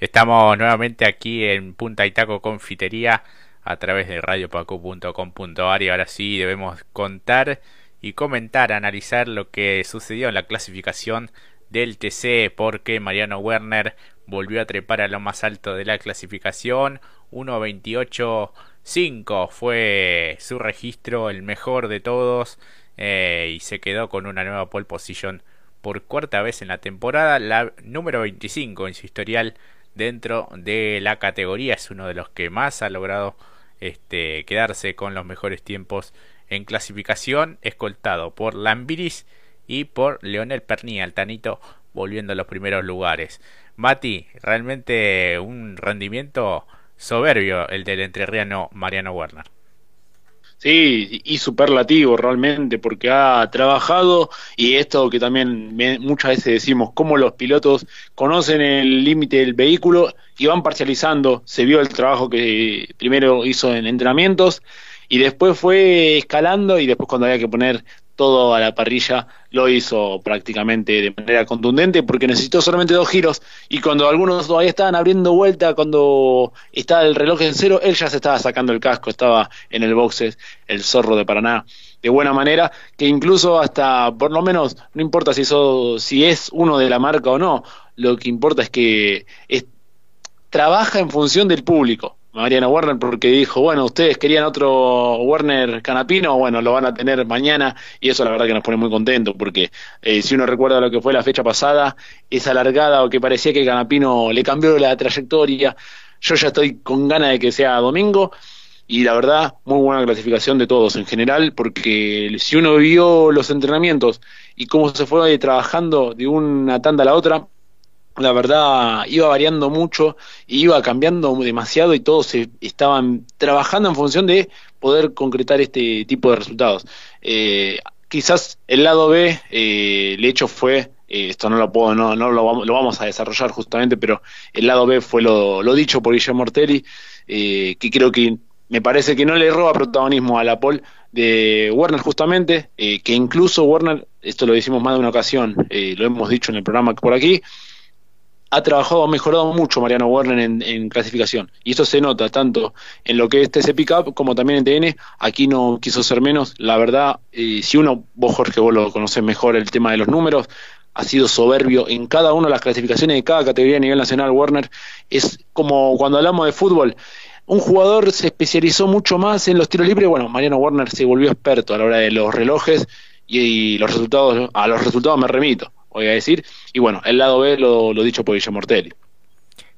Estamos nuevamente aquí en Punta Itaco Confitería a través de radiopaco.com.ar y ahora sí debemos contar y comentar, analizar lo que sucedió en la clasificación del TC porque Mariano Werner volvió a trepar a lo más alto de la clasificación. 1.28.5 fue su registro el mejor de todos eh, y se quedó con una nueva pole position por cuarta vez en la temporada la número 25 en su historial dentro de la categoría es uno de los que más ha logrado este, quedarse con los mejores tiempos en clasificación, escoltado por Lambiris y por Leonel Pernia, el Tanito, volviendo a los primeros lugares. Mati, realmente un rendimiento soberbio el del entrerriano Mariano Werner. Sí, y superlativo realmente, porque ha trabajado y esto que también muchas veces decimos, cómo los pilotos conocen el límite del vehículo y van parcializando. Se vio el trabajo que primero hizo en entrenamientos y después fue escalando y después cuando había que poner todo a la parrilla lo hizo prácticamente de manera contundente porque necesitó solamente dos giros y cuando algunos todavía estaban abriendo vuelta, cuando estaba el reloj en cero, él ya se estaba sacando el casco, estaba en el boxes, el zorro de Paraná, de buena manera, que incluso hasta, por lo menos, no importa si, eso, si es uno de la marca o no, lo que importa es que trabaja en función del público Mariano Werner porque dijo, bueno, ustedes querían otro Werner Canapino, bueno, lo van a tener mañana y eso la verdad que nos pone muy contentos porque eh, si uno recuerda lo que fue la fecha pasada, esa largada o que parecía que Canapino le cambió la trayectoria, yo ya estoy con ganas de que sea domingo y la verdad, muy buena clasificación de todos en general porque si uno vio los entrenamientos y cómo se fue trabajando de una tanda a la otra, la verdad iba variando mucho, iba cambiando demasiado y todos estaban trabajando en función de poder concretar este tipo de resultados. Eh, quizás el lado B, eh, el hecho fue, eh, esto no lo puedo, no, no lo, vamos, a desarrollar justamente, pero el lado B fue lo, dicho por Guillermo Mortelli, que creo que me parece que no le roba protagonismo a la Paul de Werner justamente, que incluso Werner, esto lo decimos más de una ocasión, lo hemos dicho en el programa por aquí, ha trabajado, ha mejorado mucho Mariano Werner en, clasificación. Y eso se nota tanto en lo que es TC Pickup como también en TN. Aquí no quiso ser menos. La verdad, eh, si uno, vos Jorge, vos lo conocés mejor el tema de los números, ha sido soberbio en cada una de las clasificaciones de cada categoría a nivel nacional. Werner es como cuando hablamos de fútbol. Un jugador se especializó mucho más en los tiros libres. Bueno, Mariano Werner se volvió experto a la hora de los relojes y los resultados, a los resultados me remito voy a decir. Y bueno, el lado B lo, lo dicho por Guillermo Mortelli.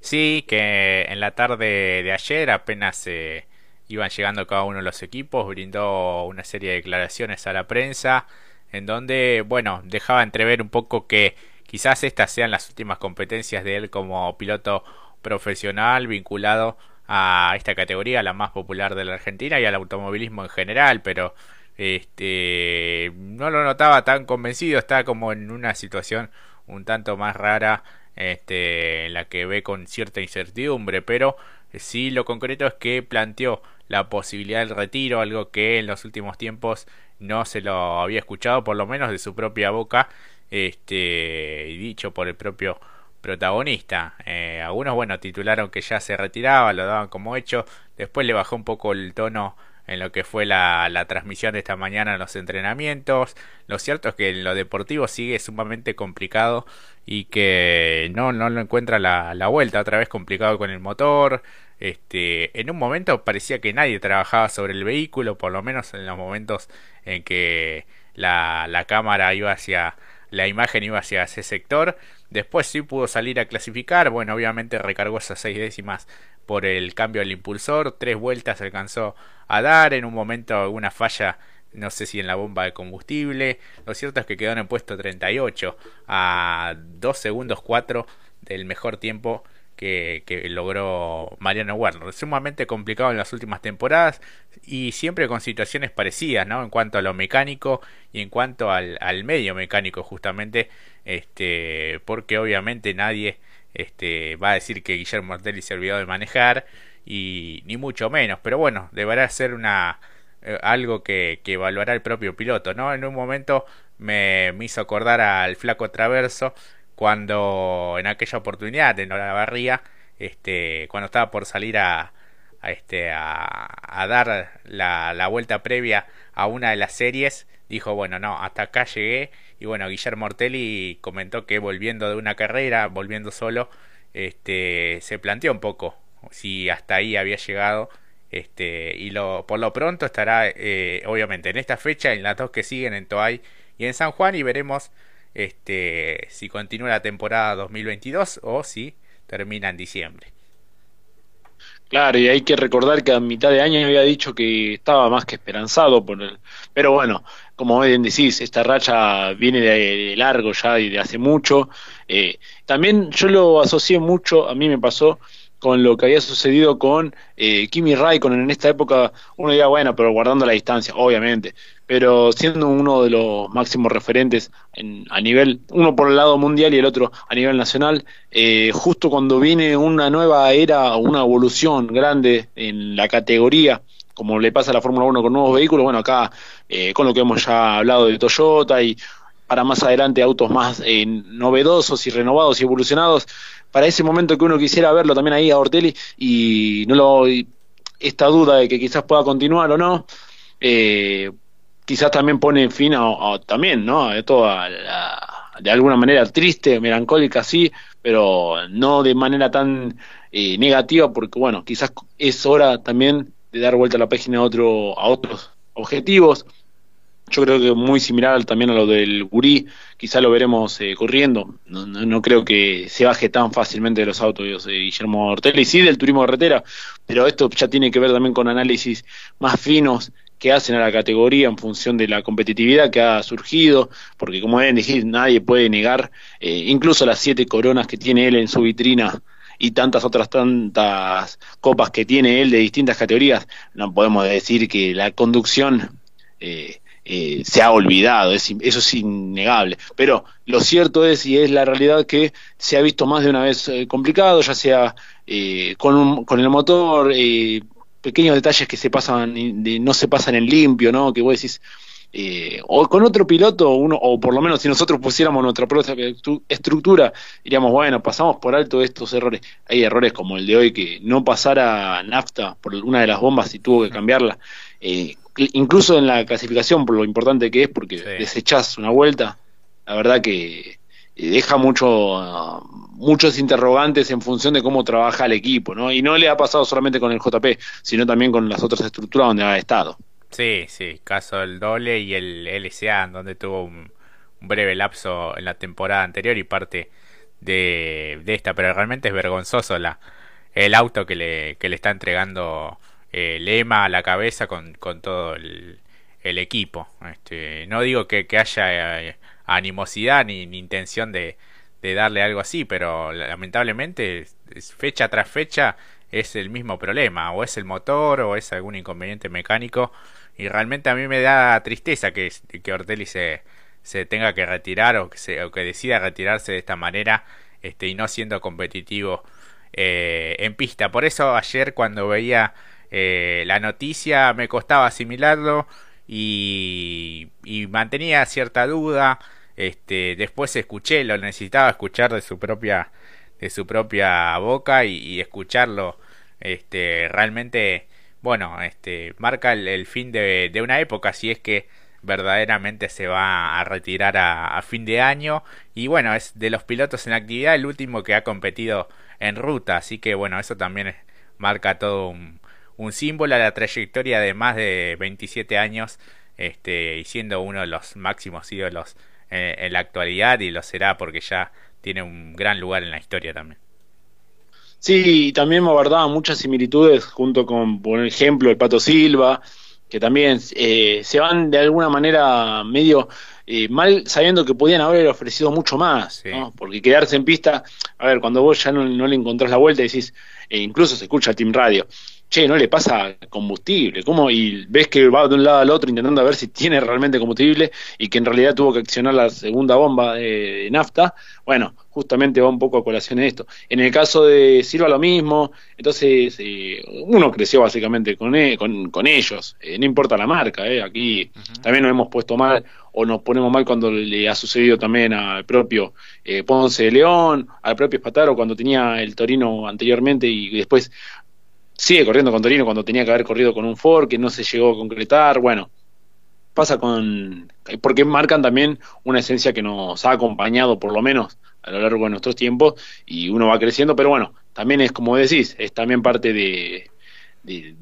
Sí, que en la tarde de ayer apenas eh, iban llegando cada uno de los equipos, brindó una serie de declaraciones a la prensa en donde, bueno, dejaba entrever un poco que quizás estas sean las últimas competencias de él como piloto profesional vinculado a esta categoría, la más popular de la Argentina y al automovilismo en general, pero este no lo notaba tan convencido, está como en una situación un tanto más rara este, en la que ve con cierta incertidumbre, pero sí lo concreto es que planteó la posibilidad del retiro, algo que en los últimos tiempos no se lo había escuchado, por lo menos de su propia boca, este, dicho por el propio protagonista. Eh, algunos, bueno, titularon que ya se retiraba, lo daban como hecho, después le bajó un poco el tono en lo que fue la, la, transmisión de esta mañana en los entrenamientos. Lo cierto es que en lo deportivo sigue sumamente complicado y que no, no lo encuentra la, la vuelta. Otra vez complicado con el motor. Este, en un momento parecía que nadie trabajaba sobre el vehículo, por lo menos en los momentos en que la, la cámara iba hacia la imagen iba hacia ese sector. Después sí pudo salir a clasificar. Bueno, obviamente recargó esas seis décimas por el cambio del impulsor. Tres vueltas alcanzó a dar. En un momento una falla, no sé si en la bomba de combustible. Lo cierto es que quedó en el puesto 38 a 2 segundos 4 del mejor tiempo que, que, logró Mariano Werner. Sumamente complicado en las últimas temporadas y siempre con situaciones parecidas, ¿no? En cuanto a lo mecánico y en cuanto al, al medio mecánico, justamente, este, porque obviamente nadie este, va a decir que Guillermo Martelli se olvidó de manejar y ni mucho menos, pero bueno, deberá ser una eh, algo que, evaluará el propio piloto, ¿no? En un momento me, me hizo acordar al flaco Traverso cuando en aquella oportunidad en Olavarría este, cuando estaba por salir a, a, este, a, dar la, la, vuelta previa a una de las series, dijo, bueno, no, hasta acá llegué. Y bueno, Guillermo Ortelli comentó que volviendo de una carrera, volviendo solo, este, se planteó un poco si hasta ahí había llegado. Este, y lo, por lo pronto estará, eh, obviamente, en esta fecha, en las dos que siguen, en Toay y en San Juan, y veremos este, si continúa la temporada 2022 o si termina en diciembre. Claro, y hay que recordar que a mitad de año había dicho que estaba más que esperanzado por el... Pero bueno, como bien decís, esta racha viene de, largo ya y de hace mucho. Eh, también yo lo asocié mucho, a mí me pasó con lo que había sucedido con eh, Kimi Raikkonen en esta época, uno diría, bueno, pero guardando la distancia, obviamente, pero siendo uno de los máximos referentes en, a nivel, uno por el lado mundial y el otro a nivel nacional, eh, justo cuando viene una nueva era, una evolución grande en la categoría, como le pasa a la Fórmula 1 con nuevos vehículos, bueno, acá eh, con lo que hemos ya hablado de Toyota y para más adelante autos más eh, novedosos y renovados y evolucionados, para ese momento que uno quisiera verlo también ahí a Ortelli y no lo esta duda de que quizás pueda continuar o no, eh, quizás también pone fin a, también, ¿no? A toda de alguna manera triste, melancólica, sí, pero no de manera tan eh, negativa, porque bueno, quizás es hora también de dar vuelta a la página a, otro, a otros objetivos yo creo que muy similar también a lo del gurí, quizá lo veremos eh, corriendo, no, no, creo que se baje tan fácilmente de los autos de Guillermo Ortega y sí del turismo carretera, pero esto ya tiene que ver también con análisis más finos que hacen a la categoría en función de la competitividad que ha surgido, porque como deben decir, nadie puede negar, eh, incluso las siete coronas que tiene él en su vitrina y tantas otras tantas copas que tiene él de distintas categorías, no podemos decir que la conducción eh, eh, se ha olvidado, eso es innegable. Pero lo cierto es, y es la realidad, que se ha visto más de una vez eh, complicado, ya sea eh, con, con el motor, pequeños detalles que se pasan, no se pasan en limpio, ¿no? Que vos decís, o con otro piloto, uno, o por lo menos si nosotros pusiéramos nuestra propia estructura, diríamos, bueno, pasamos por alto estos errores. Hay errores como el de hoy, que no pasara nafta por una de las bombas y tuvo que cambiarla. Eh, incluso en la clasificación, por lo importante que es, porque desechás una vuelta, la verdad que eh, deja mucho, muchos interrogantes en función de cómo trabaja el equipo, ¿no? Y no le ha pasado solamente con el JP, sino también con las otras estructuras donde ha estado. Sí, sí, caso del doble y el LSA, donde tuvo un, breve lapso en la temporada anterior y parte de, de, esta, pero realmente es vergonzoso la, el auto que le, que le está entregando eh, lema a la cabeza con, con todo el, equipo. Este, no digo que, que haya eh, animosidad ni, intención de, de, darle algo así, pero lamentablemente fecha tras fecha es el mismo problema, o es el motor o es algún inconveniente mecánico y realmente a mí me da tristeza que, que Ortelli se, se tenga que retirar o que, se, o que decida retirarse de esta manera este, y no siendo competitivo eh, en pista. Por eso ayer cuando veía eh, la noticia me costaba asimilarlo y, mantenía cierta duda. Este, después escuché, lo necesitaba escuchar de su propia, de su propia boca y, escucharlo. Este, realmente, bueno, este, marca el, fin de, de, una época, si es que verdaderamente se va a retirar a, a, fin de año. Y bueno, es de los pilotos en actividad el último que ha competido en ruta, así que bueno, eso también marca todo un, un símbolo a la trayectoria de más de 27 años este, y siendo uno de los máximos ídolos eh, en la actualidad y lo será porque ya tiene un gran lugar en la historia también. Sí, también me abordaba muchas similitudes junto con, por ejemplo, el Pato Silva, que también eh, se van de alguna manera medio eh, mal sabiendo que podían haber ofrecido mucho más, ¿no? porque quedarse en pista, a ver, cuando vos ya no, le encontrás la vuelta, decís, e incluso se escucha el Team Radio, che, no le pasa combustible, ¿cómo? Y ves que va de un lado al otro intentando ver si tiene realmente combustible y que en realidad tuvo que accionar la segunda bomba de, nafta, bueno, justamente va un poco a colación en esto. En el caso de Silva lo mismo, entonces eh, uno creció básicamente con, e, con, ellos, eh, no importa la marca, eh, aquí también nos hemos puesto mal o nos ponemos mal cuando le ha sucedido también al propio eh, Ponce de León, al propio Espataro cuando tenía el Torino anteriormente y después sigue corriendo con Torino cuando tenía que haber corrido con un Ford que no se llegó a concretar, bueno, pasa con porque marcan también una esencia que nos ha acompañado por lo menos a lo largo de nuestros tiempos y uno va creciendo, pero bueno, también es como decís, es también parte de,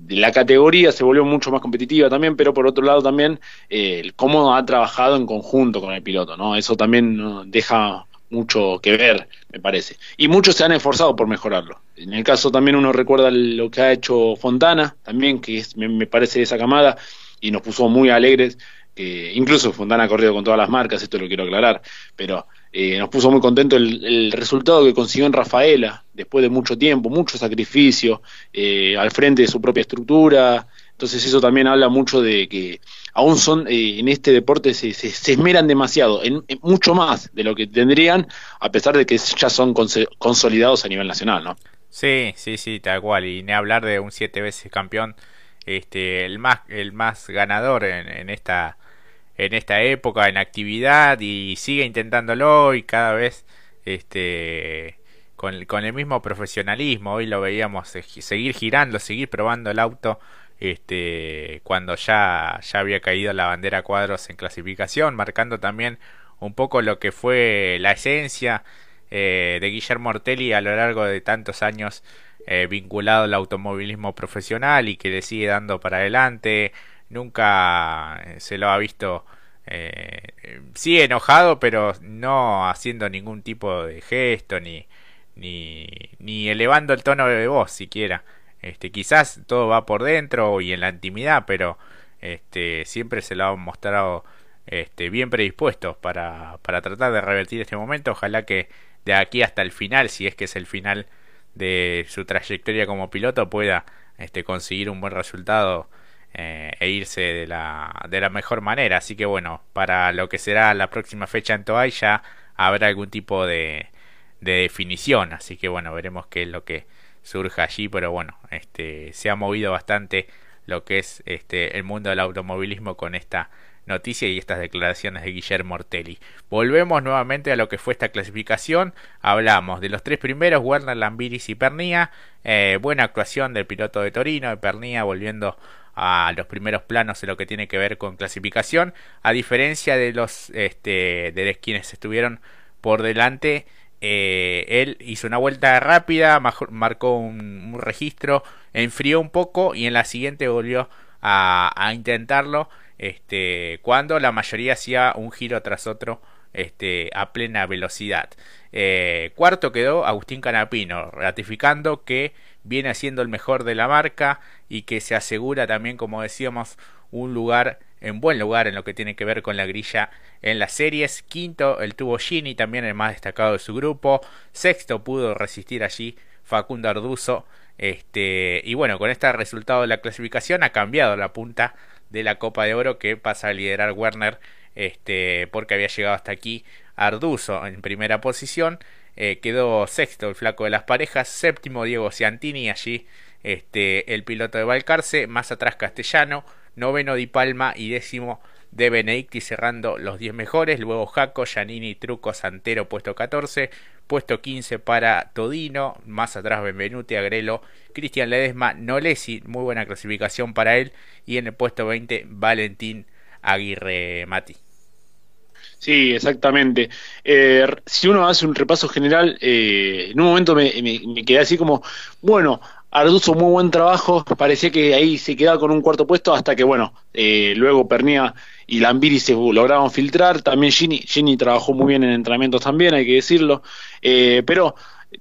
la categoría, se volvió mucho más competitiva también, pero por otro lado también eh, cómo ha trabajado en conjunto con el piloto, ¿no? Eso también deja mucho que ver, me parece. Y muchos se han esforzado por mejorarlo. En el caso también uno recuerda lo que ha hecho Fontana, también, que es, me, me parece esa camada, y nos puso muy alegres que incluso Fontana ha corrido con todas las marcas, esto lo quiero aclarar, pero eh, nos puso muy contento el, resultado que consiguió en Rafaela, después de mucho tiempo, mucho sacrificio, eh, al frente de su propia estructura, entonces eso también habla mucho de que aún son eh, en este deporte se, se, esmeran demasiado, en, mucho más de lo que tendrían, a pesar de que ya son consolidados a nivel nacional, ¿no? Sí, sí, sí, tal cual, y ni hablar de un siete veces campeón, este, el más, el más ganador en, en esta en esta época en actividad y sigue intentándolo y cada vez este con, con el mismo profesionalismo hoy lo veíamos seguir girando seguir probando el auto este cuando ya ya había caído la bandera cuadros en clasificación marcando también un poco lo que fue la esencia eh, de Guillermo Ortelli a lo largo de tantos años eh, vinculado al automovilismo profesional y que le sigue dando para adelante. Nunca eh, se lo ha visto eh, sí enojado pero no haciendo ningún tipo de gesto ni ni, ni elevando el tono de voz siquiera este quizás todo va por dentro y en la intimidad pero este siempre se lo han mostrado este bien predispuestos para, para tratar de revertir este momento ojalá que de aquí hasta el final si es que es el final de su trayectoria como piloto pueda este conseguir un buen resultado eh, e irse de la, de la mejor manera. Así que bueno, para lo que será la próxima fecha en Toay ya habrá algún tipo de, de definición. Así que bueno, veremos qué es lo que surja allí. Pero bueno, este, se ha movido bastante lo que es este, el mundo del automovilismo con esta noticia y estas declaraciones de Guillermo Ortelli. Volvemos nuevamente a lo que fue esta clasificación. Hablamos de los tres primeros, Werner, Lambiris y Pernía. Eh, buena actuación del piloto de Torino, de Pernía volviendo a los primeros planos de lo que tiene que ver con clasificación, a diferencia de los este, de quienes estuvieron por delante. Eh, él hizo una vuelta rápida, marcó un, registro, enfrió un poco y en la siguiente volvió a, intentarlo. Este, cuando la mayoría hacía un giro tras otro este, a plena velocidad. Eh, cuarto quedó Agustín Canapino, ratificando que viene siendo el mejor de la marca y que se asegura también, como decíamos, un lugar en buen lugar en lo que tiene que ver con la grilla en las series. Quinto, el tuvo Gini, también el más destacado de su grupo. Sexto, pudo resistir allí Facundo Arduzo. Este, y bueno, con este resultado de la clasificación ha cambiado la punta de la Copa de Oro que pasa a liderar Werner este, porque había llegado hasta aquí Arduzo en primera posición. Eh, quedó sexto el flaco de las parejas, séptimo Diego Ciantini, allí este, el piloto de Valcarce, más atrás Castellano, noveno Di Palma y décimo de Benedicti cerrando los 10 mejores, luego Jaco, Giannini, Truco, Santero puesto 14, puesto 15 para Todino, más atrás Benvenuti, Agrelo, Cristian Ledesma, Nolesi, muy buena clasificación para él, y en el puesto 20 Valentín Aguirre Mati. Sí, exactamente. Eh, si uno hace un repaso general, eh, en un momento me, me, quedé así como, bueno, Arduzo muy buen trabajo, parecía que ahí se quedaba con un cuarto puesto hasta que, bueno, eh, luego Pernía y Lambiri se lograron filtrar, también Gini, Gini trabajó muy bien en entrenamientos también, hay que decirlo, pero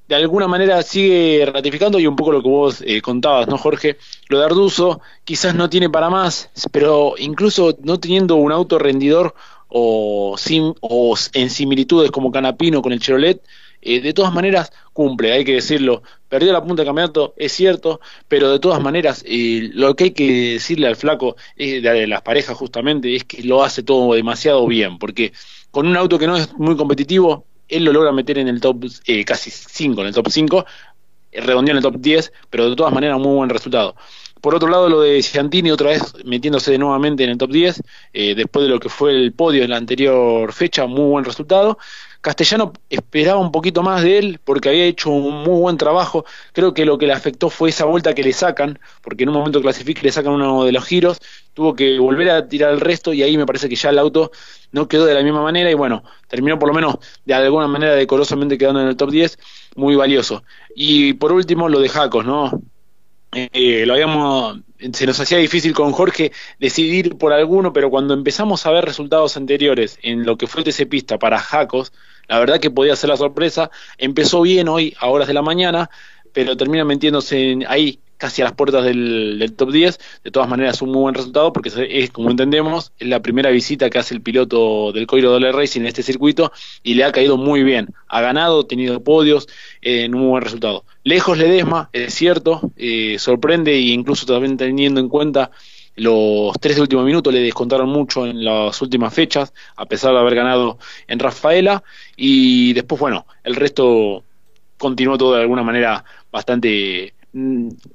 de alguna manera sigue ratificando y un poco lo que vos contabas, ¿no, Jorge? Lo de Arduzo quizás no tiene para más, pero incluso no teniendo un auto rendidor o, o en similitudes como Canapino con el Chevrolet, eh, de todas maneras cumple, hay que decirlo. Perdió la punta de campeonato, es cierto, pero de todas maneras eh, lo que hay que decirle al flaco eh, de las parejas justamente es que lo hace todo demasiado bien, porque con un auto que no es muy competitivo, él lo logra meter en el top casi 5, en el top 5, redondeó en el top 10, pero de todas maneras muy buen resultado. Por otro lado, lo de Ciantini otra vez metiéndose nuevamente en el top 10, eh, después de lo que fue el podio en la anterior fecha, muy buen resultado. Castellano esperaba un poquito más de él porque había hecho un muy buen trabajo. Creo que lo que le afectó fue esa vuelta que le sacan, porque en un momento clasifica le sacan uno de los giros, tuvo que volver a tirar el resto y ahí me parece que ya el auto no quedó de la misma manera y bueno, terminó por lo menos de alguna manera decorosamente quedando en el top 10, muy valioso. Y por último lo de Jacos, ¿no? Eh, lo habíamos se nos hacía difícil con Jorge decidir por alguno, pero cuando empezamos a ver resultados anteriores en lo que fue el TC Pista para Jacos, la verdad que podía ser la sorpresa. Empezó bien hoy a horas de la mañana, pero termina metiéndose ahí casi a las puertas del, top 10. De todas maneras, un muy buen resultado porque es, como entendemos, la primera visita que hace el piloto del Coiro Dollar Racing en este circuito y le ha caído muy bien. Ha ganado, tenido podios, eh, en un muy buen resultado. Lejos Ledesma, es cierto, eh, sorprende e incluso también teniendo en cuenta los tres de último minuto le descontaron mucho en las últimas fechas, a pesar de haber ganado en Rafaela. Y después, bueno, el resto continuó todo de alguna manera bastante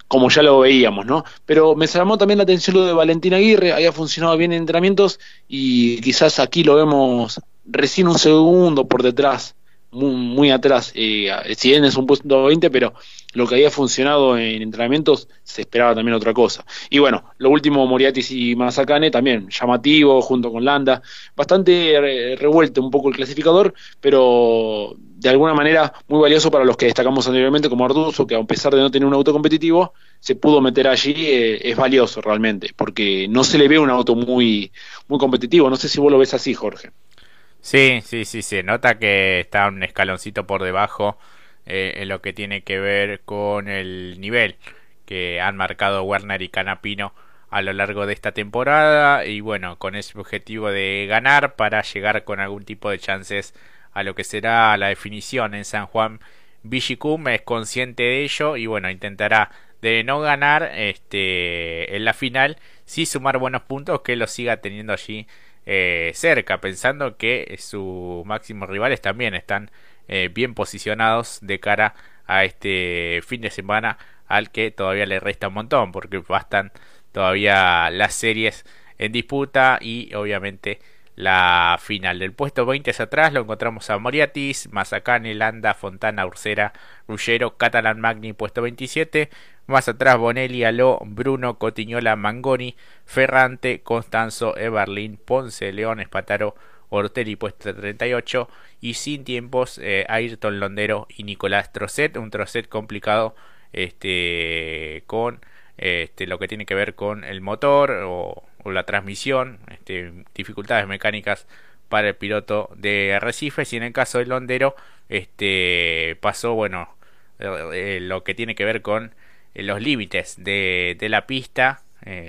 como ya lo veíamos, ¿no? Pero me llamó también la atención lo de Valentín Aguirre, había funcionado bien en entrenamientos y quizás aquí lo vemos recién un segundo por detrás muy, atrás. Eh, si bien es un puesto 20, pero lo que había funcionado en entrenamientos se esperaba también otra cosa. Y bueno, lo último, Moriatis y Mazacane también llamativo, junto con Landa. Bastante revuelto un poco el clasificador, pero de alguna manera muy valioso para los que destacamos anteriormente, como Arduzo, que a pesar de no tener un auto competitivo, se pudo meter allí, eh, es valioso realmente, porque no se le ve un auto muy, muy competitivo. No sé si vos lo ves así, Jorge. Sí, sí, sí, se nota que está un escaloncito por debajo eh, en lo que tiene que ver con el nivel que han marcado Werner y Canapino a lo largo de esta temporada y bueno, con ese objetivo de ganar para llegar con algún tipo de chances a lo que será la definición en San Juan. Vigicum es consciente de ello y bueno, intentará de no ganar este en la final, sí sumar buenos puntos que lo siga teniendo allí eh, cerca, pensando que sus máximos rivales también están eh, bien posicionados de cara a este fin de semana al que todavía le resta un montón, porque bastan todavía las series en disputa y obviamente la final. Del puesto 20 hacia atrás lo encontramos a Moriatis, Mazacane, Landa, Fontana, Ursera, Ruggero, Catalan Magni, puesto 27. Más atrás Bonelli, Aló, Bruno, Cotiñola, Mangoni, Ferrante, Constanzo, Everlin, Ponce, León, Espataro, Ortelli, puesto 38. Y sin tiempos, eh, Ayrton Londero y Nicolás Trocet. Un Trocet complicado este, con este, lo que tiene que ver con el motor o, la transmisión, este, dificultades mecánicas para el piloto de Arrecifes y en el caso del Londero este, pasó bueno eh, eh, lo que tiene que ver con los límites de, de, la pista,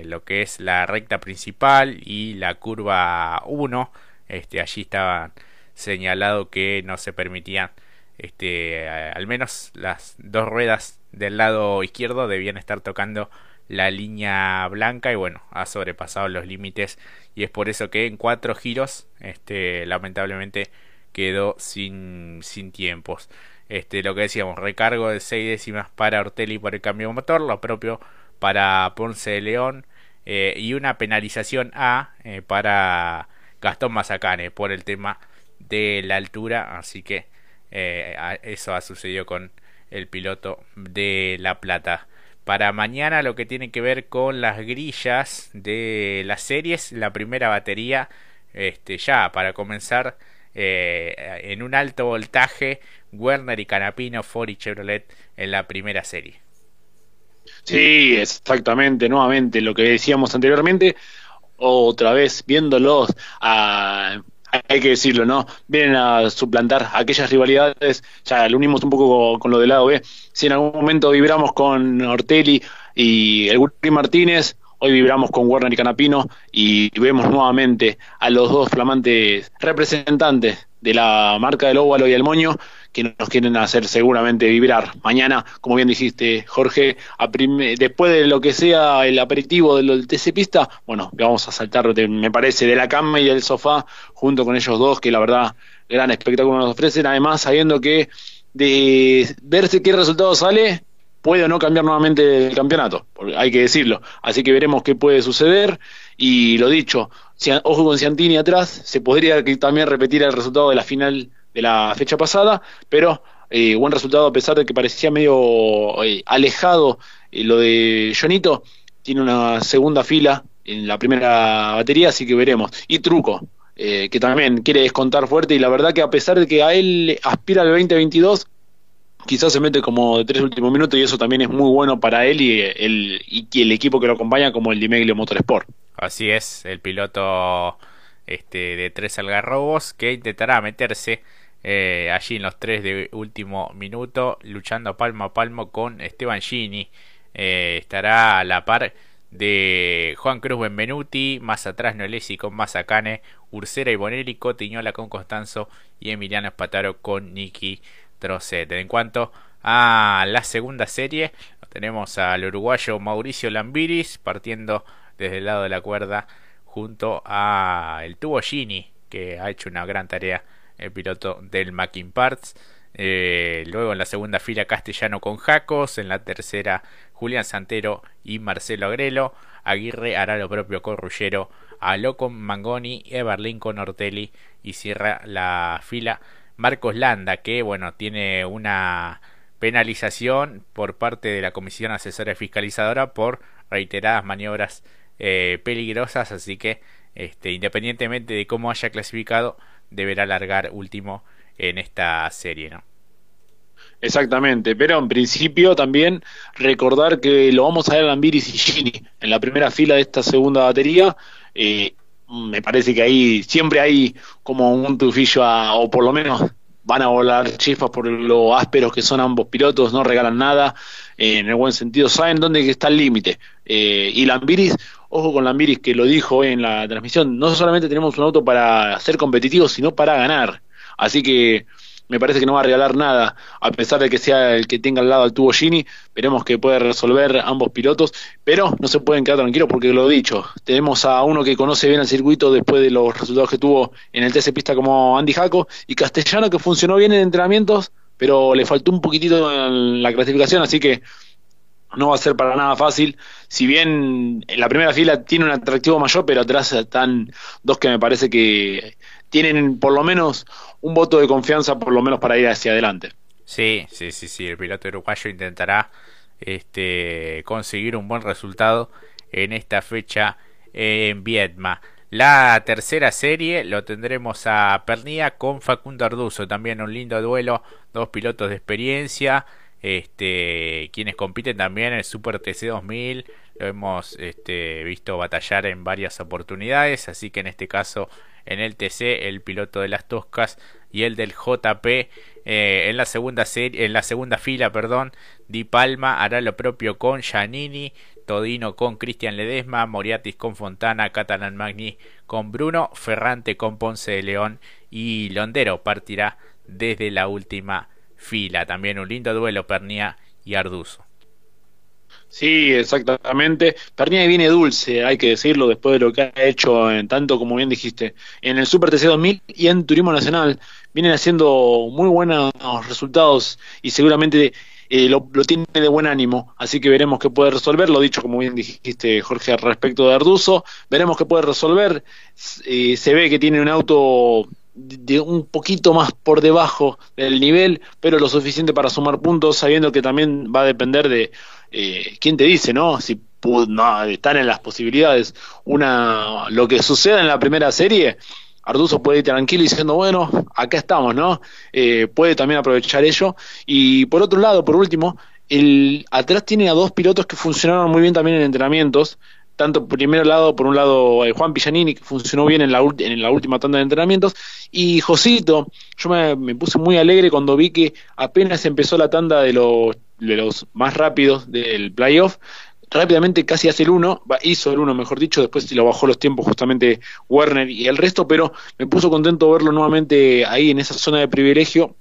lo que es la recta principal y la curva 1, este, allí estaba señalado que no se permitían este, al menos las dos ruedas del lado izquierdo debían estar tocando la línea blanca y bueno, ha sobrepasado los límites y es por eso que en cuatro giros este, lamentablemente quedó sin, sin tiempos. Este, lo que decíamos, recargo de seis décimas para Ortelli por el cambio de motor, lo propio para Ponce de León eh, y una penalización A eh, para Gastón Mazacane por el tema de la altura, así que eh, eso ha sucedido con el piloto de La Plata. Para mañana lo que tiene que ver con las grillas de las series, la primera batería, este, ya para comenzar en un alto voltaje, Werner y Canapino, Ford y Chevrolet en la primera serie. Sí, exactamente, nuevamente lo que decíamos anteriormente, otra vez viéndolos a hay que decirlo, ¿no? Vienen a suplantar aquellas rivalidades, ya lo unimos un poco con, lo del lado B. Si en algún momento vibramos con Ortelli y el Gurri Martínez, hoy vibramos con Werner y Canapino y vemos nuevamente a los dos flamantes representantes de la marca del óvalo y el moño que nos quieren hacer seguramente vibrar. Mañana, como bien dijiste, Jorge, después de lo que sea el aperitivo del, TC Pista, bueno, vamos a saltar, me parece, de la cama y del sofá junto con ellos dos, que la verdad, gran espectáculo nos ofrecen. Además, sabiendo que de verse qué resultado sale, puede o no cambiar nuevamente el campeonato, hay que decirlo. Así que veremos qué puede suceder. Y lo dicho, ojo con Ciantini atrás, se podría también repetir el resultado de la final de la fecha pasada, pero eh, buen resultado a pesar de que parecía medio eh, alejado eh, lo de Jonito, tiene una segunda fila en la primera batería, así que veremos. Y Truco, que también quiere descontar fuerte y la verdad que a pesar de que a él aspira al 2022, quizás se mete como de tres últimos minutos y eso también es muy bueno para él y el, equipo que lo acompaña como el Dimeglio Motorsport. Así es, el piloto este, de tres algarrobos que intentará meterse eh, allí en los tres de último minuto, luchando palmo a palmo con Esteban Gini. Eh, estará a la par de Juan Cruz Benvenuti, más atrás Noelesi con Mazacane, Ursera y Bonelli, Cotiñola con Constanzo y Emiliano Espataro con Nicky En cuanto a la segunda serie, tenemos al uruguayo Mauricio Lambiris partiendo desde el lado de la cuerda junto a el tubo Gini que ha hecho una gran tarea el piloto del Mackin Parts. Eh, luego en la segunda fila Castellano con Jacos, en la tercera Julián Santero y Marcelo Agrelo, Aguirre hará lo propio con Ruggero, Aló con Mangoni, Everlin con Ortelli y cierra la fila Marcos Landa que bueno tiene una penalización por parte de la Comisión Asesora Fiscalizadora por reiteradas maniobras eh, peligrosas así que este, independientemente de cómo haya clasificado deberá largar último en esta serie, ¿no? Exactamente, pero en principio también recordar que lo vamos a ver a Lambiris y Gini en la primera fila de esta segunda batería. Eh, me parece que ahí siempre hay como un tufillo, o por lo menos van a volar chispas por lo ásperos que son ambos pilotos, no regalan nada, eh, en el buen sentido, saben dónde está el límite. Eh, y Lambiris ojo con Lambiris que lo dijo en la transmisión, no solamente tenemos un auto para ser competitivos, sino para ganar. Así que me parece que no va a regalar nada, a pesar de que sea el que tenga al lado al tubo Gini, veremos que puede resolver ambos pilotos, pero no se pueden quedar tranquilos porque lo dicho, tenemos a uno que conoce bien el circuito después de los resultados que tuvo en el TC Pista como Andy Jaco, y Castellano que funcionó bien en entrenamientos, pero le faltó un poquitito en la clasificación, así que no va a ser para nada fácil. Si bien en la primera fila tiene un atractivo mayor, pero atrás están dos que me parece que tienen por lo menos un voto de confianza, por lo menos para ir hacia adelante. Sí, sí, sí, sí. El piloto uruguayo intentará este, conseguir un buen resultado en esta fecha en Vietma. La tercera serie lo tendremos a Pernilla con Facundo Arduzo, también un lindo duelo, dos pilotos de experiencia este, quienes compiten también en el Super TC 2000 lo hemos este, visto batallar en varias oportunidades así que en este caso en el TC el piloto de las Toscas y el del JP eh, en la segunda serie en la segunda fila perdón Di Palma hará lo propio con Giannini Todino con Cristian Ledesma Moriatis con Fontana Catalan Magni con Bruno Ferrante con Ponce de León y Londero partirá desde la última fila. También un lindo duelo Pernia y Arduzo. Sí, exactamente. Pernia viene dulce, hay que decirlo, después de lo que ha hecho, en tanto como bien dijiste, en el Super TC 2000 y en Turismo Nacional. Vienen haciendo muy buenos resultados y seguramente eh, lo, tiene de buen ánimo. Así que veremos qué puede resolver. Lo dicho, como bien dijiste, Jorge, respecto de Arduzo. Veremos qué puede resolver. Eh, se ve que tiene un auto de un poquito más por debajo del nivel, pero lo suficiente para sumar puntos, sabiendo que también va a depender de eh, quién te dice, ¿no? Si no, están en las posibilidades. Una, lo que suceda en la primera serie, Arduzo puede ir tranquilo diciendo, bueno, acá estamos, ¿no? Eh, puede también aprovechar ello. Y por otro lado, por último, el, atrás tiene a dos pilotos que funcionaron muy bien también en entrenamientos, tanto primero lado, por un lado eh, Juan Pillanini, que funcionó bien en la, en la última tanda de entrenamientos, y Josito, yo me, puse muy alegre cuando vi que apenas empezó la tanda de los, de los más rápidos del playoff, rápidamente casi hace el uno, hizo el uno mejor dicho, después lo bajó los tiempos justamente Werner y el resto, pero me puso contento verlo nuevamente ahí en esa zona de privilegio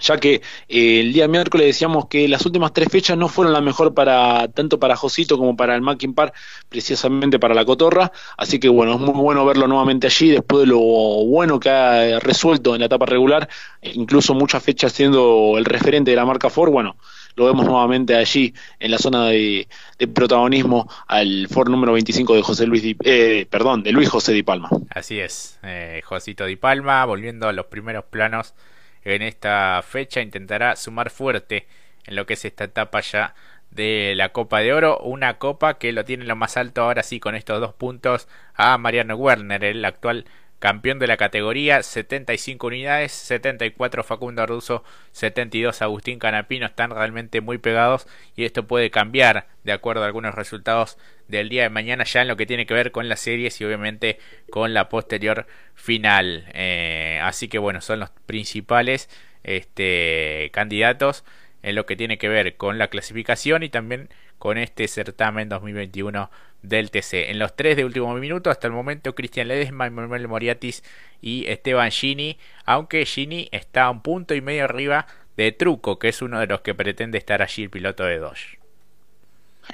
ya que eh, el día miércoles decíamos que las últimas tres fechas no fueron la mejor para tanto para Josito como para el Mackin Park, precisamente para la Cotorra, así que bueno, es muy bueno verlo nuevamente allí después de lo bueno que ha resuelto en la etapa regular, incluso muchas fechas siendo el referente de la marca Ford, bueno, lo vemos nuevamente allí en la zona de, protagonismo al Ford número 25 de José Luis eh, perdón, de Luis José Di Palma. Así es, eh, Josito Di Palma, volviendo a los primeros planos en esta fecha, intentará sumar fuerte en lo que es esta etapa ya de la Copa de Oro, una copa que lo tiene lo más alto ahora sí con estos dos puntos a Mariano Werner, el actual campeón de la categoría, 75 unidades, 74 Facundo Arduzo, 72 Agustín Canapino, están realmente muy pegados y esto puede cambiar de acuerdo a algunos resultados del día de mañana ya en lo que tiene que ver con las series y obviamente con la posterior final. Eh, así que bueno, son los principales este, candidatos en lo que tiene que ver con la clasificación y también con este certamen 2021 del TC. En los tres de último minuto, hasta el momento, Cristian Ledesma, Manuel Moriatis y Esteban Gini, aunque Gini está a un punto y medio arriba de Truco, que es uno de los que pretende estar allí el piloto de Dodge.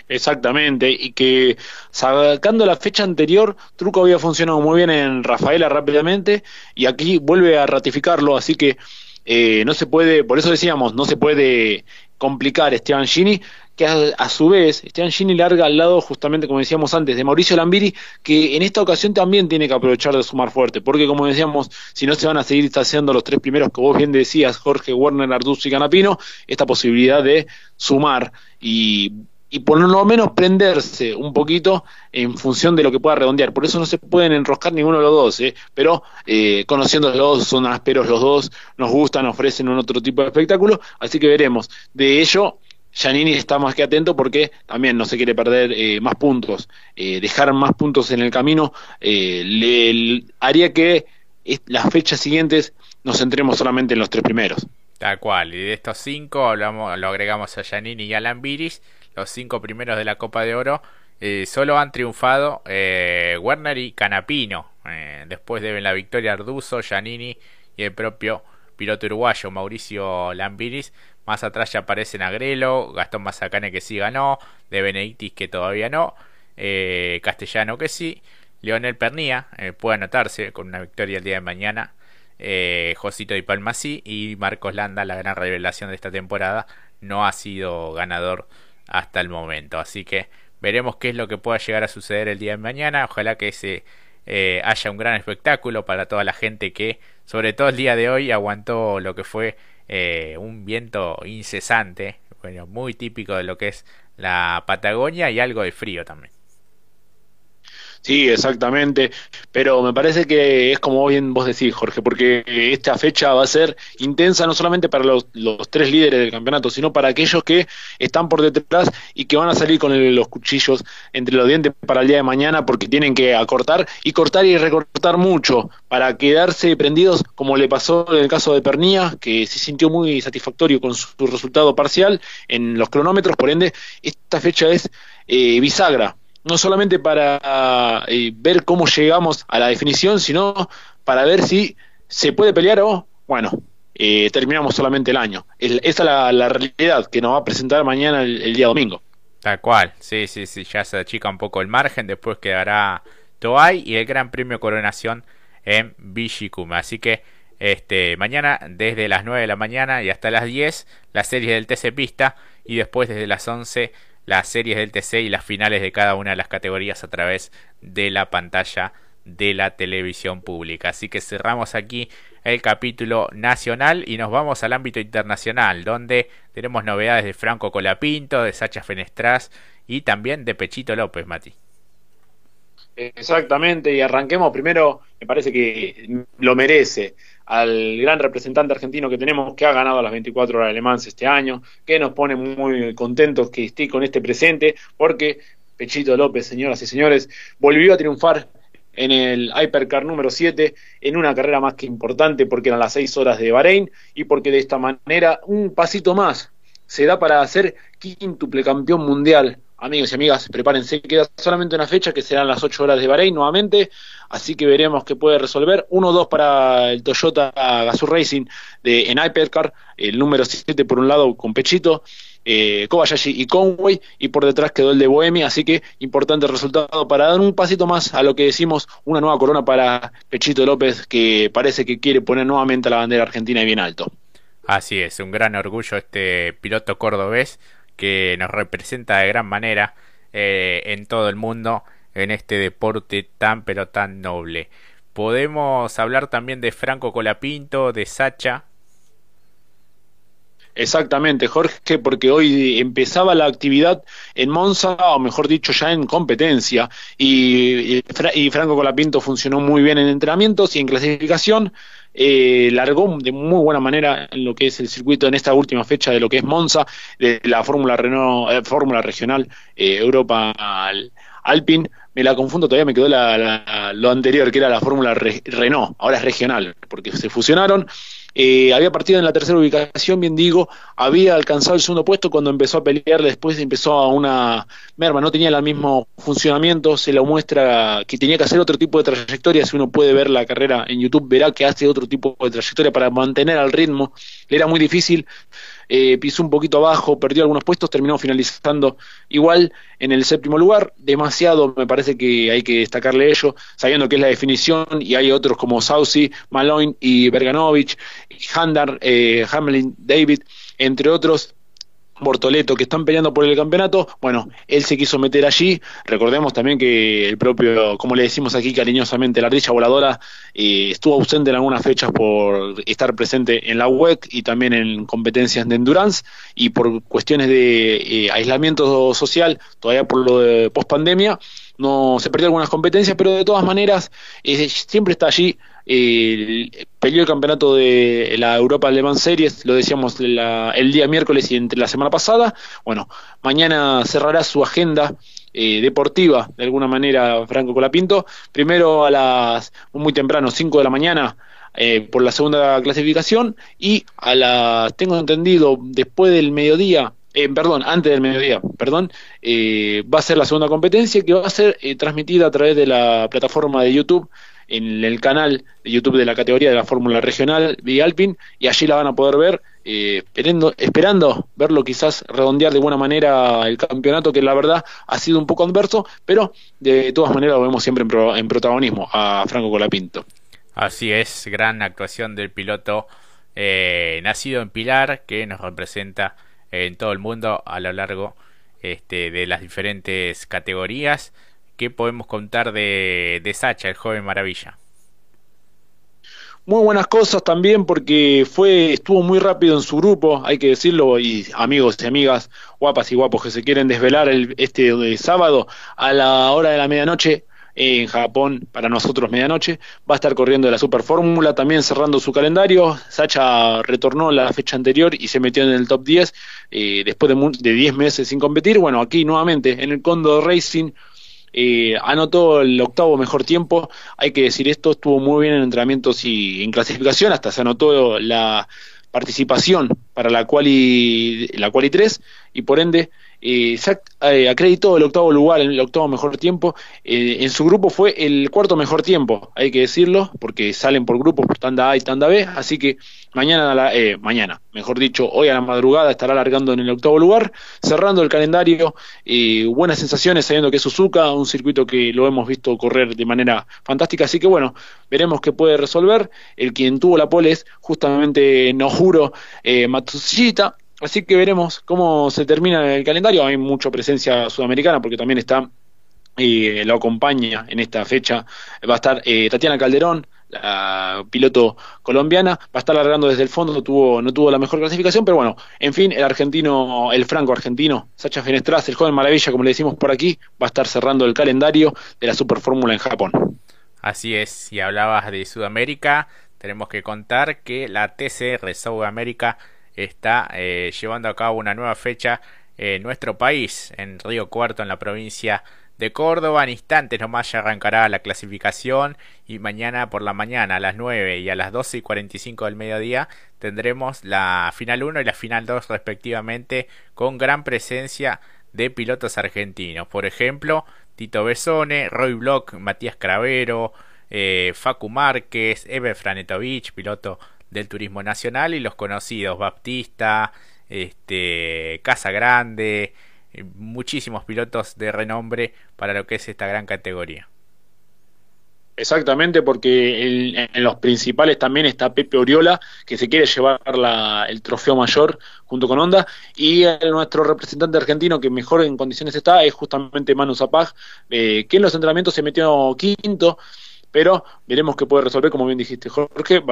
Exactamente, y que sacando la fecha anterior, Truco había funcionado muy bien en Rafaela rápidamente, y aquí vuelve a ratificarlo, así que eh, no se puede, por eso decíamos, no se puede complicar Esteban Gini, que a, su vez Esteban Gini larga al lado, justamente como decíamos antes, de Mauricio Lambiri, que en esta ocasión también tiene que aprovechar de sumar fuerte, porque como decíamos, si no se van a seguir haciendo los tres primeros que vos bien decías, Jorge, Werner, Arduz y Canapino, esta posibilidad de sumar y y por lo menos prenderse un poquito en función de lo que pueda redondear. Por eso no se pueden enroscar ninguno de los dos, ¿eh? pero eh, conociendo los dos, son ásperos los dos, nos gustan, ofrecen un otro tipo de espectáculo, así que veremos. De ello, Giannini está más que atento porque también no se quiere perder eh, más puntos. Eh, dejar más puntos en el camino le, haría que las fechas siguientes nos centremos solamente en los tres primeros. Tal cual, y de estos cinco hablamos, lo agregamos a Giannini y a Lambiris los cinco primeros de la Copa de Oro, eh, solo han triunfado eh, Werner y Canapino. Eh, después deben la victoria Arduzo, Giannini y el propio piloto uruguayo Mauricio Lambiris. Más atrás ya aparecen Agrelo, Gastón Mazacane que sí ganó, De Benedictis que todavía no, Castellano que sí, Leonel Pernía puede anotarse con una victoria el día de mañana. Josito y Palma sí y Marcos Landa, la gran revelación de esta temporada, no ha sido ganador hasta el momento. Así que veremos qué es lo que pueda llegar a suceder el día de mañana. Ojalá que se eh, haya un gran espectáculo para toda la gente que, sobre todo el día de hoy, aguantó lo que fue eh, un viento incesante, bueno, muy típico de lo que es la Patagonia y algo de frío también. Sí, exactamente, pero me parece que es como bien vos decís, Jorge, porque esta fecha va a ser intensa no solamente para los, tres líderes del campeonato, sino para aquellos que están por detrás y que van a salir con los cuchillos entre los dientes para el día de mañana porque tienen que acortar y cortar y recortar mucho para quedarse prendidos como le pasó en el caso de Pernía, que se sintió muy satisfactorio con su, resultado parcial en los cronómetros, por ende, esta fecha es eh, bisagra no solamente para eh, ver cómo llegamos a la definición, sino para ver si se puede pelear o, bueno, eh, terminamos solamente el año. esa es la, realidad que nos va a presentar mañana el, día domingo. Tal cual, sí, sí, sí, ya se achica un poco el margen, después quedará Toay y el Gran Premio Coronación en Vigicuma. Así que este mañana desde las 9 de la mañana y hasta las 10 la serie del TC Pista y después desde las 11 las series del TC y las finales de cada una de las categorías a través de la pantalla de la televisión pública. Así que cerramos aquí el capítulo nacional y nos vamos al ámbito internacional, donde tenemos novedades de Franco Colapinto, de Sacha Fenestras y también de Pechito López, Mati. Exactamente, y arranquemos primero, me parece que lo merece al gran representante argentino que tenemos que ha ganado las 24 horas de Le Mans este año, que nos pone muy contentos que esté con este presente, porque Pechito López, señoras y señores, volvió a triunfar en el Hypercar número 7 en una carrera más que importante porque eran las 6 horas de Bahrein y porque de esta manera un pasito más se da para ser quíntuple campeón mundial amigos y amigas, prepárense, queda solamente una fecha que serán las 8 horas de Bahrein nuevamente, así que veremos qué puede resolver. 1-2 para el Toyota Gazoo Racing de, en Hypercar, el número 7 por un lado con Pechito, eh, Kobayashi y Conway, y por detrás quedó el de Bohemia, así que importante resultado para dar un pasito más a lo que decimos, una nueva corona para Pechito López, que parece que quiere poner nuevamente la bandera argentina bien alto. Así es, un gran orgullo este piloto cordobés que nos representa de gran manera eh, en todo el mundo en este deporte tan pero tan noble. Podemos hablar también de Franco Colapinto, de Sacha, Exactamente, Jorge, porque hoy empezaba la actividad en Monza, o mejor dicho, ya en competencia, y, Franco Colapinto funcionó muy bien en entrenamientos y en clasificación, eh, largó de muy buena manera en lo que es el circuito en esta última fecha de lo que es Monza, de la Fórmula Renault, eh, Fórmula Regional eh, Europa Alpine, me la confundo, todavía me quedó lo anterior, que era la Fórmula Renault, ahora es regional, porque se fusionaron eh, había partido en la tercera ubicación, bien digo, había alcanzado el segundo puesto cuando empezó a pelear, después empezó a una merma, no tenía el mismo funcionamiento, se lo muestra que tenía que hacer otro tipo de trayectoria, si uno puede ver la carrera en YouTube verá que hace otro tipo de trayectoria para mantener al ritmo, le era muy difícil, eh, pisó un poquito abajo, perdió algunos puestos, terminó finalizando igual en el séptimo lugar. Demasiado me parece que hay que destacarle ello, sabiendo que es la definición y hay otros como Saucy, Maloin y Berganovich, Handar, eh, Hamlin, David, entre otros, Bortoleto que están peleando por el campeonato, bueno, él se quiso meter allí, recordemos también que el propio, como le decimos aquí cariñosamente, la ardilla voladora eh, estuvo ausente en algunas fechas por estar presente en la WEC y también en competencias de endurance y por cuestiones de eh, aislamiento social, todavía por lo de post pandemia, no se perdió algunas competencias, pero de todas maneras eh, siempre está allí. Eh, peleó el campeonato de la Europa Le Series, lo decíamos el día miércoles y entre la semana pasada. Bueno, mañana cerrará su agenda eh, deportiva, de alguna manera, Franco Colapinto. Primero a las muy temprano, 5 de la mañana, eh, por la segunda clasificación y a las, tengo entendido, después del mediodía, eh, perdón, antes del mediodía, perdón, eh, va a ser la segunda competencia que va a ser eh, transmitida a través de la plataforma de YouTube, en el canal de YouTube de la categoría de la Fórmula Regional de Alpine, y allí la van a poder ver, esperando, esperando verlo quizás redondear de buena manera el campeonato, que la verdad ha sido un poco adverso, pero de todas maneras lo vemos siempre en, en protagonismo a Franco Colapinto. Así es, gran actuación del piloto nacido en Pilar, que nos representa en todo el mundo a lo largo este, de las diferentes categorías. ¿Qué podemos contar de, de Sacha, el joven maravilla? muy buenas cosas también porque fue estuvo muy rápido en su grupo, hay que decirlo, y amigos y amigas guapas y guapos que se quieren desvelar el, este sábado a la hora de la medianoche en Japón para nosotros medianoche. Va a estar corriendo la Super Fórmula, también cerrando su calendario. Sacha retornó la fecha anterior y se metió en el top 10 eh, después de, 10 meses sin competir. Bueno, aquí nuevamente en el Condo Racing. Eh, anotó el octavo mejor tiempo. Hay que decir esto, estuvo muy bien en entrenamientos y en clasificación, hasta se anotó la participación para la quali, la quali 3 y por ende eh, eh, acreditó el octavo lugar, el octavo mejor tiempo. Eh, en su grupo fue el cuarto mejor tiempo, hay que decirlo, porque salen por grupos por tanda A y tanda B. Así que mañana, eh, mañana, mejor dicho, hoy a la madrugada estará largando en el octavo lugar, cerrando el calendario. buenas sensaciones sabiendo que es Suzuka, un circuito que lo hemos visto correr de manera fantástica. Así que bueno, veremos qué puede resolver. El quien tuvo la pole es justamente, no juro, Matsushita Así que veremos cómo se termina el calendario. Hay mucha presencia sudamericana porque también está y eh, lo acompaña en esta fecha. Va a estar eh, Tatiana Calderón, la piloto colombiana, va a estar largando desde el fondo, no tuvo, no tuvo la mejor clasificación, pero bueno, en fin, el argentino, el franco argentino, Sacha Fenestras, el joven maravilla, como le decimos por aquí, va a estar cerrando el calendario de la Super Fórmula en Japón. Así es, si hablabas de Sudamérica, tenemos que contar que la TCR Sudamérica está eh, llevando a cabo una nueva fecha en nuestro país, en Río Cuarto, en la provincia de Córdoba. En instantes nomás ya arrancará la clasificación y mañana por la mañana a las 9 y a las 12 y 45 del mediodía tendremos la final 1 y la final 2 respectivamente con gran presencia de pilotos argentinos. Por ejemplo, Tito Besone, Roy Block, Matías Cravero, eh, Facu Márquez, Eber Franetovich, piloto del turismo nacional y los conocidos Baptista, este, Casa Grande, eh, muchísimos pilotos de renombre para lo que es esta gran categoría. Exactamente, porque en los principales también está Pepe Oriola, que se quiere llevar el trofeo mayor junto con Honda, y nuestro representante argentino que mejor en condiciones está es justamente Manu Zapag, eh, que en los entrenamientos se metió quinto, pero veremos qué puede resolver, como bien dijiste Jorge,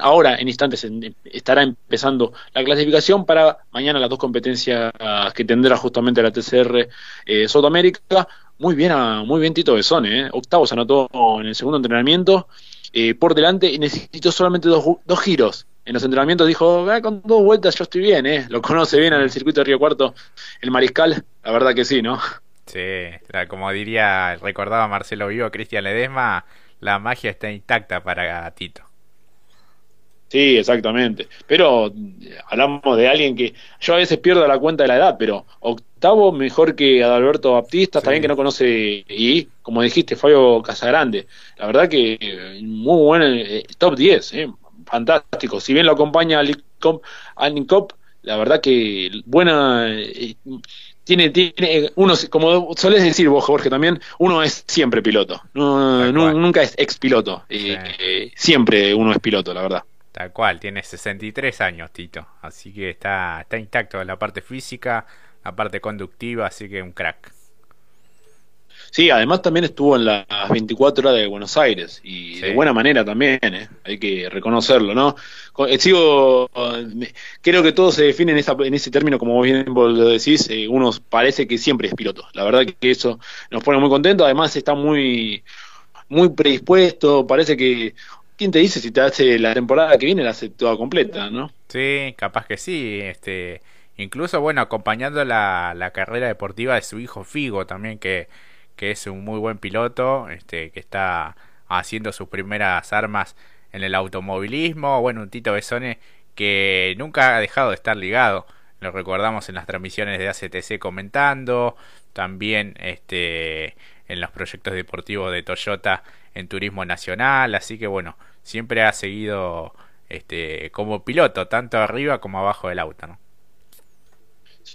ahora en instantes estará empezando la clasificación para mañana las dos competencias que tendrá justamente la TCR eh, Sudamérica, muy bien, muy bien Tito Besone, ¿eh? octavo se anotó en el segundo entrenamiento, eh, por delante y necesitó solamente dos, dos giros. En los entrenamientos dijo, ah, con dos vueltas yo estoy bien, ¿eh? lo conoce bien en el circuito de Río Cuarto el Mariscal, la verdad que sí, ¿no? Sí, como diría, recordaba Marcelo Vivo, Cristian Ledesma, la magia está intacta para Tito. Sí, exactamente. Pero hablamos de alguien que yo a veces pierdo la cuenta de la edad, pero octavo mejor que Adalberto Baptista, también que no conoce, y como dijiste, Fabio Casagrande. La verdad que muy bueno, eh, top 10, eh, fantástico. Si bien lo acompaña Cop, la verdad que buena. Eh, tiene, tiene uno, como solés decir vos, Jorge, también, uno es siempre piloto. nunca es ex piloto. siempre uno es piloto, la verdad. Tal cual, tiene 63 años Tito, así que está, está intacto en la parte física, la parte conductiva, así que un crack. Sí, además también estuvo en las 24 horas de Buenos Aires y de buena manera también, ¿eh? hay que reconocerlo, ¿no? Eh, sigo, creo que todo se define en, esa, en ese término, como bien vos lo decís, eh, uno parece que siempre es piloto. La verdad que eso nos pone muy contentos, además está muy muy predispuesto, parece que ¿Quién te dice si te hace la temporada que viene la hace toda completa, no? Sí, capaz que sí. Este, incluso bueno, acompañando la, la carrera deportiva de su hijo Figo también, que, que es un muy buen piloto, este, que está haciendo sus primeras armas en el automovilismo. Bueno, un Tito Besone que nunca ha dejado de estar ligado. Lo recordamos en las transmisiones de ACTC comentando, también este en los proyectos deportivos de Toyota en turismo nacional, así que bueno, siempre ha seguido este como piloto, tanto arriba como abajo del auto, ¿no?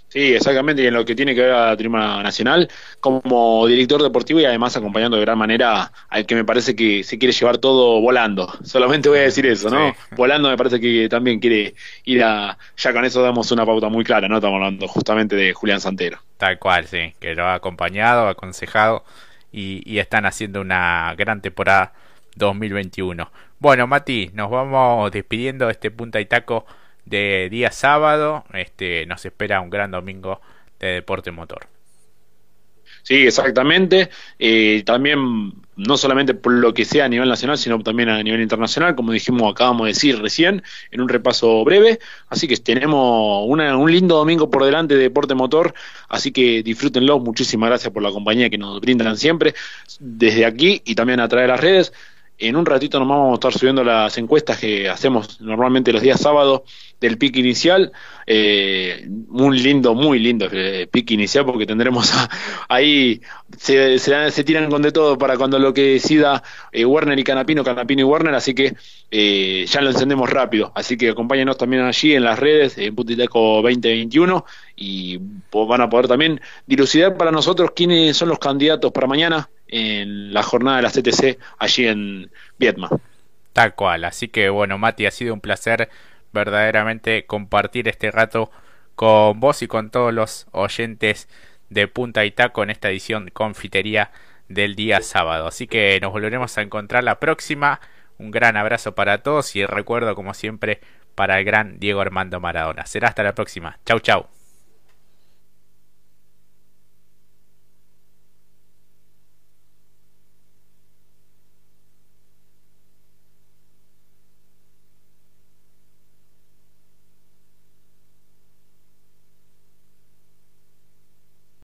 Sí, exactamente, y en lo que tiene que ver a Turismo Nacional, como director deportivo y además acompañando de gran manera al que me parece que se quiere llevar todo volando. Solamente voy a decir eso, ¿no? Volando me parece que también quiere ir a... Ya con eso damos una pauta muy clara, ¿no? Estamos hablando justamente de Julián Santero. Tal cual, sí, que lo ha acompañado, aconsejado y, están haciendo una gran temporada 2021. Bueno, Mati, nos vamos despidiendo de este Punta y Taco de día sábado. Este, nos espera un gran domingo de deporte motor. Sí, exactamente. Eh, también, no solamente por lo que sea a nivel nacional, sino también a nivel internacional, como dijimos, acabamos de decir recién, en un repaso breve. Así que tenemos un lindo domingo por delante de deporte motor, así que disfrútenlo. Muchísimas gracias por la compañía que nos brindan siempre desde aquí y también a través de las redes. En un ratito nos vamos a estar subiendo las encuestas que hacemos normalmente los días sábados del pick inicial. Eh, un lindo, muy lindo eh, pick inicial porque tendremos ahí, se, se, tiran con de todo para cuando lo que decida eh, Werner y Canapino, Canapino y Werner, así que eh, ya lo encendemos rápido. Así que acompáñenos también allí en las redes, en Putiteco 2021 y van a poder también dilucidar para nosotros quiénes son los candidatos para mañana en la jornada de la CTC allí en Vietma. Tal cual, así que bueno, Mati, ha sido un placer verdaderamente compartir este rato con vos y con todos los oyentes de Punta y Taco en esta edición confitería del día sábado. Así que nos volveremos a encontrar la próxima. Un gran abrazo para todos y recuerdo como siempre para el gran Diego Armando Maradona. Será hasta la próxima. Chau chau.